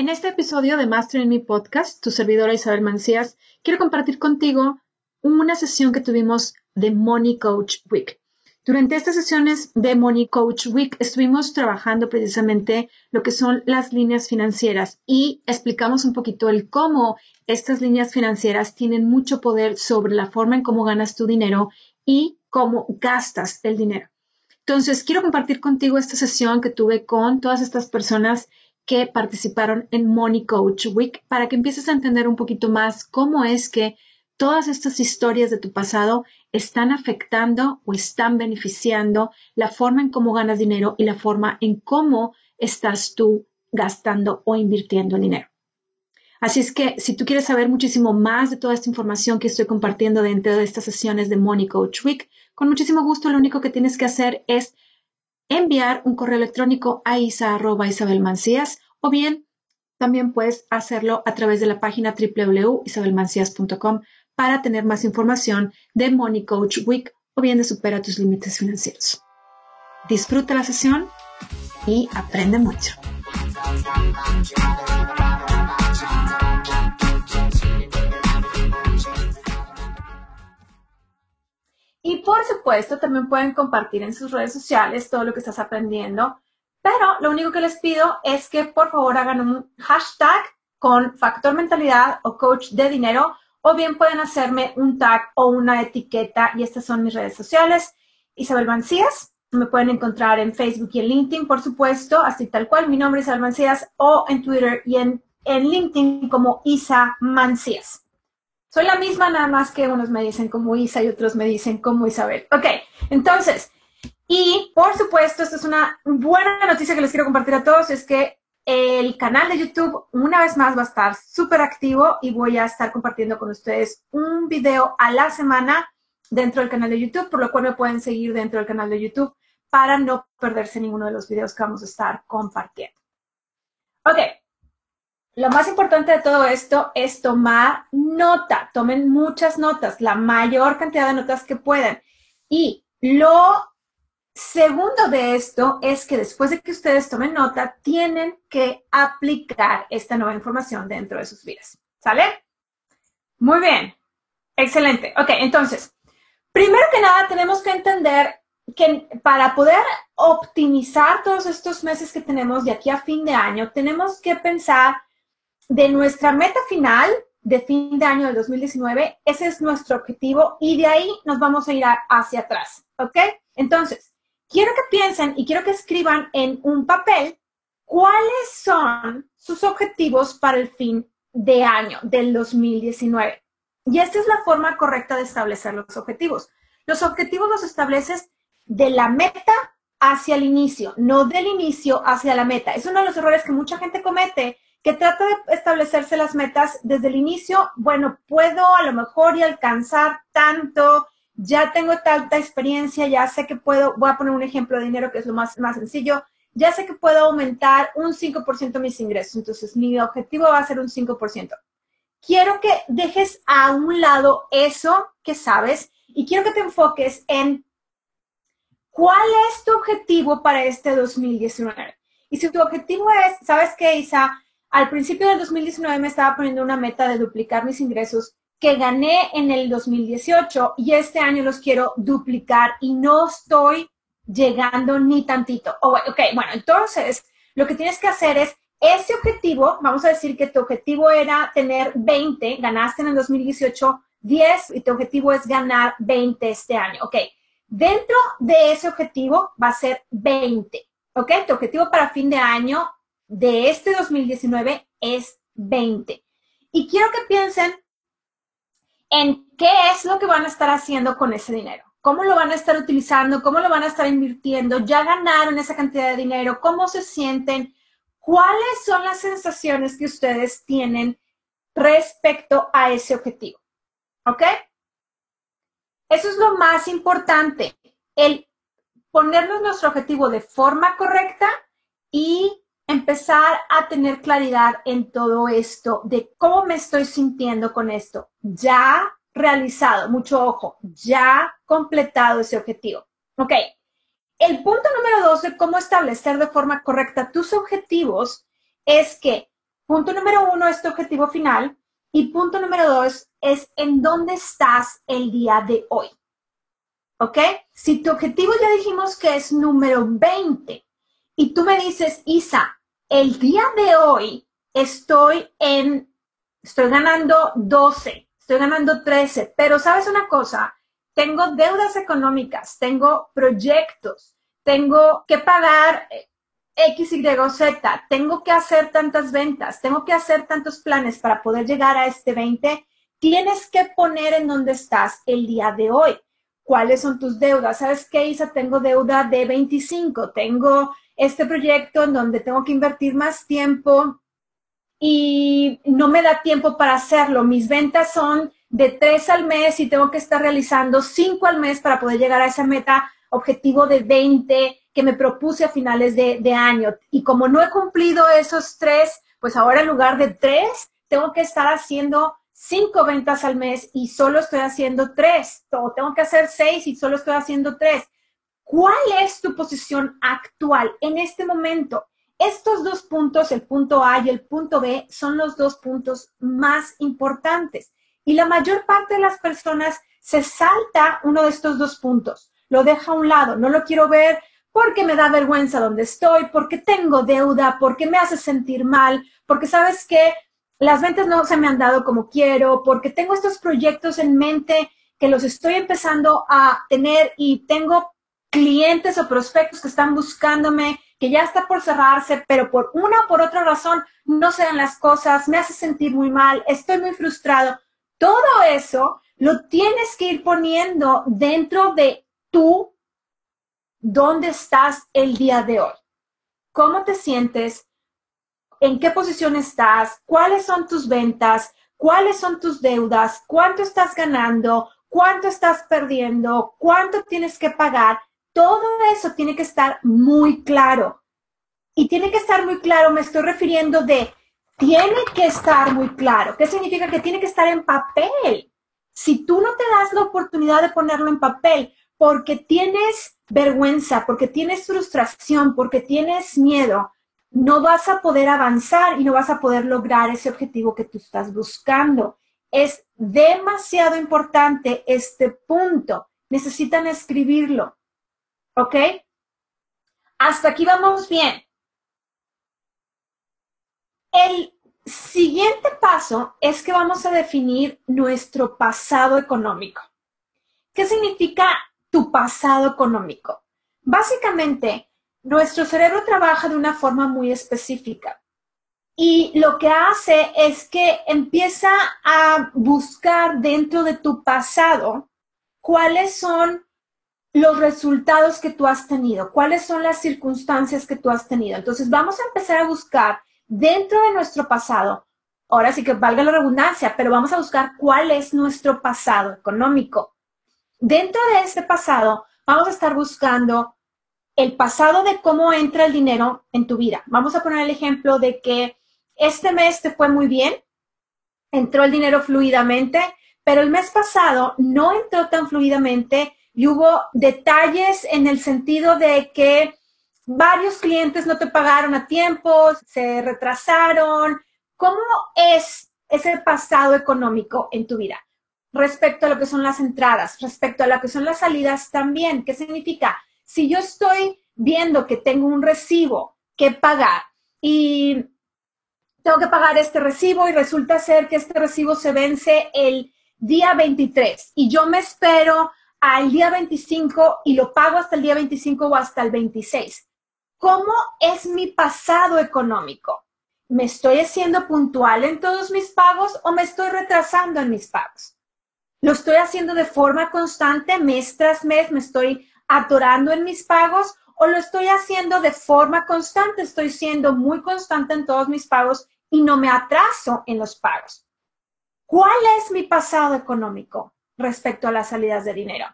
En este episodio de Master in Me Podcast, tu servidora Isabel Mancías, quiero compartir contigo una sesión que tuvimos de Money Coach Week. Durante estas sesiones de Money Coach Week estuvimos trabajando precisamente lo que son las líneas financieras y explicamos un poquito el cómo estas líneas financieras tienen mucho poder sobre la forma en cómo ganas tu dinero y cómo gastas el dinero. Entonces, quiero compartir contigo esta sesión que tuve con todas estas personas que participaron en Money Coach Week para que empieces a entender un poquito más cómo es que todas estas historias de tu pasado están afectando o están beneficiando la forma en cómo ganas dinero y la forma en cómo estás tú gastando o invirtiendo dinero. Así es que si tú quieres saber muchísimo más de toda esta información que estoy compartiendo dentro de estas sesiones de Money Coach Week, con muchísimo gusto lo único que tienes que hacer es enviar un correo electrónico a isa.isabelmancías o bien también puedes hacerlo a través de la página www.isabelmancias.com para tener más información de Money Coach Week o bien de Supera tus límites financieros. Disfruta la sesión y aprende mucho. Y por supuesto, también pueden compartir en sus redes sociales todo lo que estás aprendiendo. Pero lo único que les pido es que por favor hagan un hashtag con factor mentalidad o coach de dinero o bien pueden hacerme un tag o una etiqueta y estas son mis redes sociales. Isabel Mancías, me pueden encontrar en Facebook y en LinkedIn, por supuesto, así tal cual. Mi nombre es Isabel Mancías o en Twitter y en, en LinkedIn como Isa Mancías. Soy la misma, nada más que unos me dicen como Isa y otros me dicen como Isabel. Ok, entonces, y por supuesto, esta es una buena noticia que les quiero compartir a todos, es que el canal de YouTube una vez más va a estar súper activo y voy a estar compartiendo con ustedes un video a la semana dentro del canal de YouTube, por lo cual me pueden seguir dentro del canal de YouTube para no perderse ninguno de los videos que vamos a estar compartiendo. Ok, lo más importante de todo esto es tomar nota. Tomen muchas notas, la mayor cantidad de notas que puedan. Y lo segundo de esto es que después de que ustedes tomen nota, tienen que aplicar esta nueva información dentro de sus vidas. ¿Sale? Muy bien. Excelente. Ok, entonces, primero que nada, tenemos que entender que para poder optimizar todos estos meses que tenemos de aquí a fin de año, tenemos que pensar de nuestra meta final de fin de año del 2019, ese es nuestro objetivo y de ahí nos vamos a ir hacia atrás, ¿ok? Entonces, quiero que piensen y quiero que escriban en un papel cuáles son sus objetivos para el fin de año del 2019. Y esta es la forma correcta de establecer los objetivos. Los objetivos los estableces de la meta hacia el inicio, no del inicio hacia la meta. Es uno de los errores que mucha gente comete que trata de establecerse las metas desde el inicio, bueno, puedo a lo mejor y alcanzar tanto, ya tengo tanta experiencia, ya sé que puedo, voy a poner un ejemplo de dinero que es lo más, más sencillo, ya sé que puedo aumentar un 5% mis ingresos, entonces mi objetivo va a ser un 5%. Quiero que dejes a un lado eso que sabes y quiero que te enfoques en cuál es tu objetivo para este 2019. Y si tu objetivo es, ¿sabes qué, Isa? Al principio del 2019 me estaba poniendo una meta de duplicar mis ingresos que gané en el 2018 y este año los quiero duplicar y no estoy llegando ni tantito. Oh, ok, bueno, entonces lo que tienes que hacer es ese objetivo, vamos a decir que tu objetivo era tener 20, ganaste en el 2018 10 y tu objetivo es ganar 20 este año. Ok, dentro de ese objetivo va a ser 20. Ok, tu objetivo para fin de año de este 2019 es 20. Y quiero que piensen en qué es lo que van a estar haciendo con ese dinero. ¿Cómo lo van a estar utilizando? ¿Cómo lo van a estar invirtiendo? ¿Ya ganaron esa cantidad de dinero? ¿Cómo se sienten? ¿Cuáles son las sensaciones que ustedes tienen respecto a ese objetivo. ¿Ok? Eso es lo más importante, el ponernos nuestro objetivo de forma correcta y empezar a tener claridad en todo esto de cómo me estoy sintiendo con esto. Ya realizado, mucho ojo, ya completado ese objetivo. Ok. El punto número dos de cómo establecer de forma correcta tus objetivos es que, punto número uno es tu objetivo final y punto número dos es en dónde estás el día de hoy. ¿Ok? Si tu objetivo ya dijimos que es número 20 y tú me dices, Isa, el día de hoy estoy en, estoy ganando 12, estoy ganando 13, pero sabes una cosa, tengo deudas económicas, tengo proyectos, tengo que pagar X, Y Z, tengo que hacer tantas ventas, tengo que hacer tantos planes para poder llegar a este 20, tienes que poner en dónde estás el día de hoy. ¿Cuáles son tus deudas? ¿Sabes qué, Isa? Tengo deuda de 25, tengo este proyecto en donde tengo que invertir más tiempo y no me da tiempo para hacerlo. Mis ventas son de tres al mes y tengo que estar realizando cinco al mes para poder llegar a esa meta objetivo de 20 que me propuse a finales de, de año. Y como no he cumplido esos tres, pues ahora en lugar de tres, tengo que estar haciendo cinco ventas al mes y solo estoy haciendo tres. O tengo que hacer seis y solo estoy haciendo tres. ¿Cuál es tu posición actual en este momento? Estos dos puntos, el punto A y el punto B, son los dos puntos más importantes. Y la mayor parte de las personas se salta uno de estos dos puntos, lo deja a un lado, no lo quiero ver, porque me da vergüenza donde estoy, porque tengo deuda, porque me hace sentir mal, porque sabes que las ventas no se me han dado como quiero, porque tengo estos proyectos en mente que los estoy empezando a tener y tengo clientes o prospectos que están buscándome, que ya está por cerrarse, pero por una o por otra razón no se dan las cosas, me hace sentir muy mal, estoy muy frustrado. Todo eso lo tienes que ir poniendo dentro de tu dónde estás el día de hoy. ¿Cómo te sientes? ¿En qué posición estás? ¿Cuáles son tus ventas? ¿Cuáles son tus deudas? ¿Cuánto estás ganando? ¿Cuánto estás perdiendo? ¿Cuánto tienes que pagar? Todo eso tiene que estar muy claro. Y tiene que estar muy claro, me estoy refiriendo de, tiene que estar muy claro. ¿Qué significa? Que tiene que estar en papel. Si tú no te das la oportunidad de ponerlo en papel, porque tienes vergüenza, porque tienes frustración, porque tienes miedo, no vas a poder avanzar y no vas a poder lograr ese objetivo que tú estás buscando. Es demasiado importante este punto. Necesitan escribirlo. ¿Ok? Hasta aquí vamos bien. El siguiente paso es que vamos a definir nuestro pasado económico. ¿Qué significa tu pasado económico. Básicamente, nuestro cerebro trabaja de una forma muy específica y lo que hace es que empieza a buscar dentro de tu pasado cuáles son los resultados que tú has tenido, cuáles son las circunstancias que tú has tenido. Entonces vamos a empezar a buscar dentro de nuestro pasado, ahora sí que valga la redundancia, pero vamos a buscar cuál es nuestro pasado económico. Dentro de este pasado, vamos a estar buscando el pasado de cómo entra el dinero en tu vida. Vamos a poner el ejemplo de que este mes te fue muy bien, entró el dinero fluidamente, pero el mes pasado no entró tan fluidamente y hubo detalles en el sentido de que varios clientes no te pagaron a tiempo, se retrasaron. ¿Cómo es ese pasado económico en tu vida? respecto a lo que son las entradas, respecto a lo que son las salidas también. ¿Qué significa? Si yo estoy viendo que tengo un recibo que pagar y tengo que pagar este recibo y resulta ser que este recibo se vence el día 23 y yo me espero al día 25 y lo pago hasta el día 25 o hasta el 26. ¿Cómo es mi pasado económico? ¿Me estoy haciendo puntual en todos mis pagos o me estoy retrasando en mis pagos? Lo estoy haciendo de forma constante, mes tras mes, me estoy atorando en mis pagos o lo estoy haciendo de forma constante, estoy siendo muy constante en todos mis pagos y no me atraso en los pagos. ¿Cuál es mi pasado económico respecto a las salidas de dinero?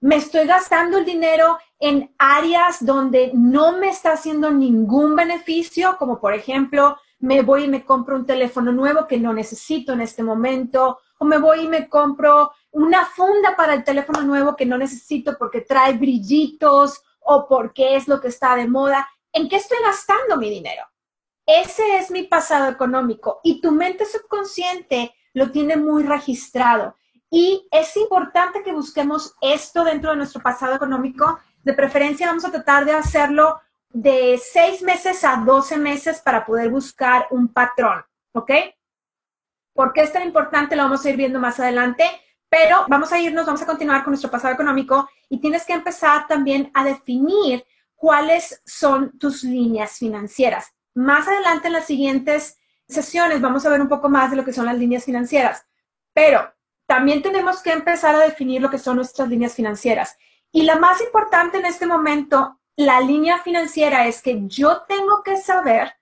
Me estoy gastando el dinero en áreas donde no me está haciendo ningún beneficio, como por ejemplo, me voy y me compro un teléfono nuevo que no necesito en este momento, o me voy y me compro una funda para el teléfono nuevo que no necesito porque trae brillitos o porque es lo que está de moda. ¿En qué estoy gastando mi dinero? Ese es mi pasado económico y tu mente subconsciente lo tiene muy registrado. Y es importante que busquemos esto dentro de nuestro pasado económico. De preferencia vamos a tratar de hacerlo de seis meses a doce meses para poder buscar un patrón, ¿ok? ¿Por qué es tan importante? Lo vamos a ir viendo más adelante, pero vamos a irnos, vamos a continuar con nuestro pasado económico y tienes que empezar también a definir cuáles son tus líneas financieras. Más adelante en las siguientes sesiones vamos a ver un poco más de lo que son las líneas financieras, pero también tenemos que empezar a definir lo que son nuestras líneas financieras. Y la más importante en este momento la línea financiera es que yo tengo que saber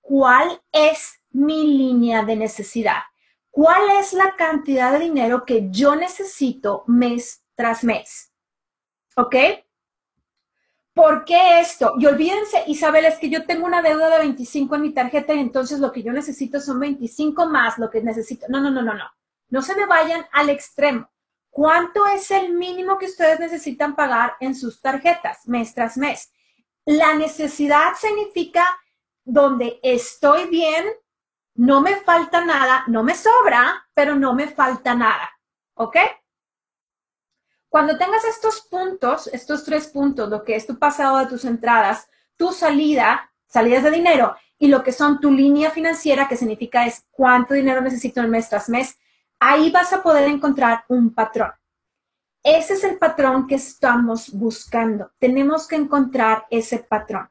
cuál es mi línea de necesidad, cuál es la cantidad de dinero que yo necesito mes tras mes. ¿Ok? ¿Por qué esto? Y olvídense, Isabel, es que yo tengo una deuda de 25 en mi tarjeta y entonces lo que yo necesito son 25 más lo que necesito. No, no, no, no, no. No se me vayan al extremo. ¿Cuánto es el mínimo que ustedes necesitan pagar en sus tarjetas mes tras mes? La necesidad significa donde estoy bien, no me falta nada, no me sobra, pero no me falta nada. ¿Ok? Cuando tengas estos puntos, estos tres puntos, lo que es tu pasado de tus entradas, tu salida, salidas de dinero y lo que son tu línea financiera, que significa es cuánto dinero necesito en mes tras mes, ahí vas a poder encontrar un patrón. Ese es el patrón que estamos buscando. Tenemos que encontrar ese patrón.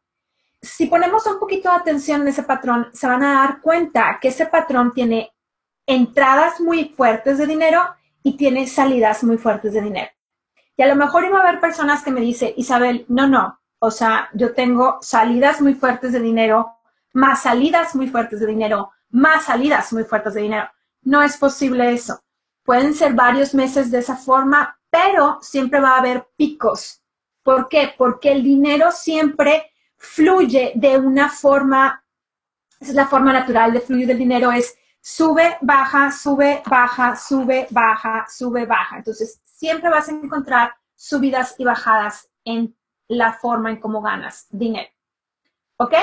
Si ponemos un poquito de atención en ese patrón, se van a dar cuenta que ese patrón tiene entradas muy fuertes de dinero y tiene salidas muy fuertes de dinero. Y a lo mejor iba a haber personas que me dicen, Isabel, no, no, o sea, yo tengo salidas muy fuertes de dinero, más salidas muy fuertes de dinero, más salidas muy fuertes de dinero. No es posible eso. Pueden ser varios meses de esa forma, pero siempre va a haber picos. ¿Por qué? Porque el dinero siempre fluye de una forma, esa es la forma natural de fluir del dinero, es sube, baja, sube, baja, sube, baja, sube, baja. Entonces, siempre vas a encontrar subidas y bajadas en la forma en cómo ganas dinero. ¿Ok?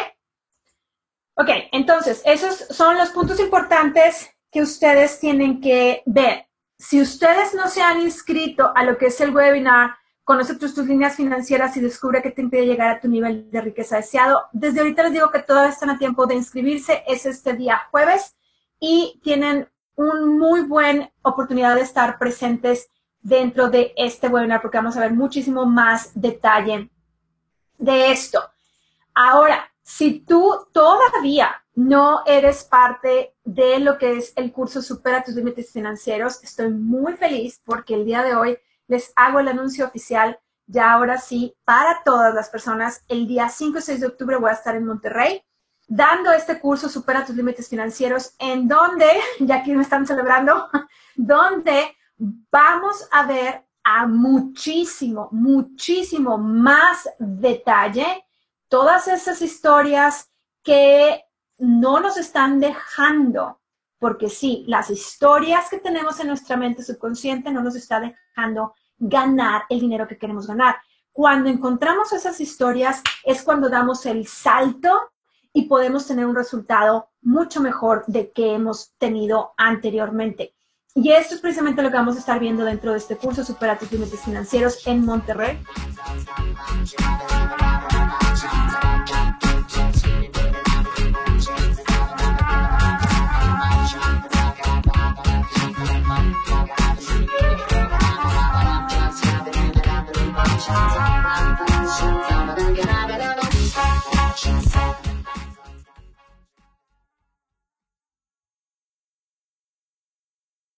Ok, entonces, esos son los puntos importantes que ustedes tienen que ver. Si ustedes no se han inscrito a lo que es el webinar, conoce tus, tus líneas financieras y descubre qué te impide llegar a tu nivel de riqueza deseado, desde ahorita les digo que todavía están a tiempo de inscribirse, es este día jueves y tienen una muy buena oportunidad de estar presentes dentro de este webinar porque vamos a ver muchísimo más detalle de esto. Ahora, si tú todavía no eres parte de lo que es el curso Supera tus límites financieros, estoy muy feliz porque el día de hoy les hago el anuncio oficial. Ya ahora sí, para todas las personas, el día 5 y 6 de octubre voy a estar en Monterrey dando este curso Supera tus límites financieros, en donde, ya aquí me están celebrando, donde vamos a ver a muchísimo, muchísimo más detalle todas esas historias que no nos están dejando, porque sí, las historias que tenemos en nuestra mente subconsciente no nos está dejando ganar el dinero que queremos ganar. Cuando encontramos esas historias es cuando damos el salto y podemos tener un resultado mucho mejor de que hemos tenido anteriormente. Y esto es precisamente lo que vamos a estar viendo dentro de este curso Supera tus límites financieros en Monterrey.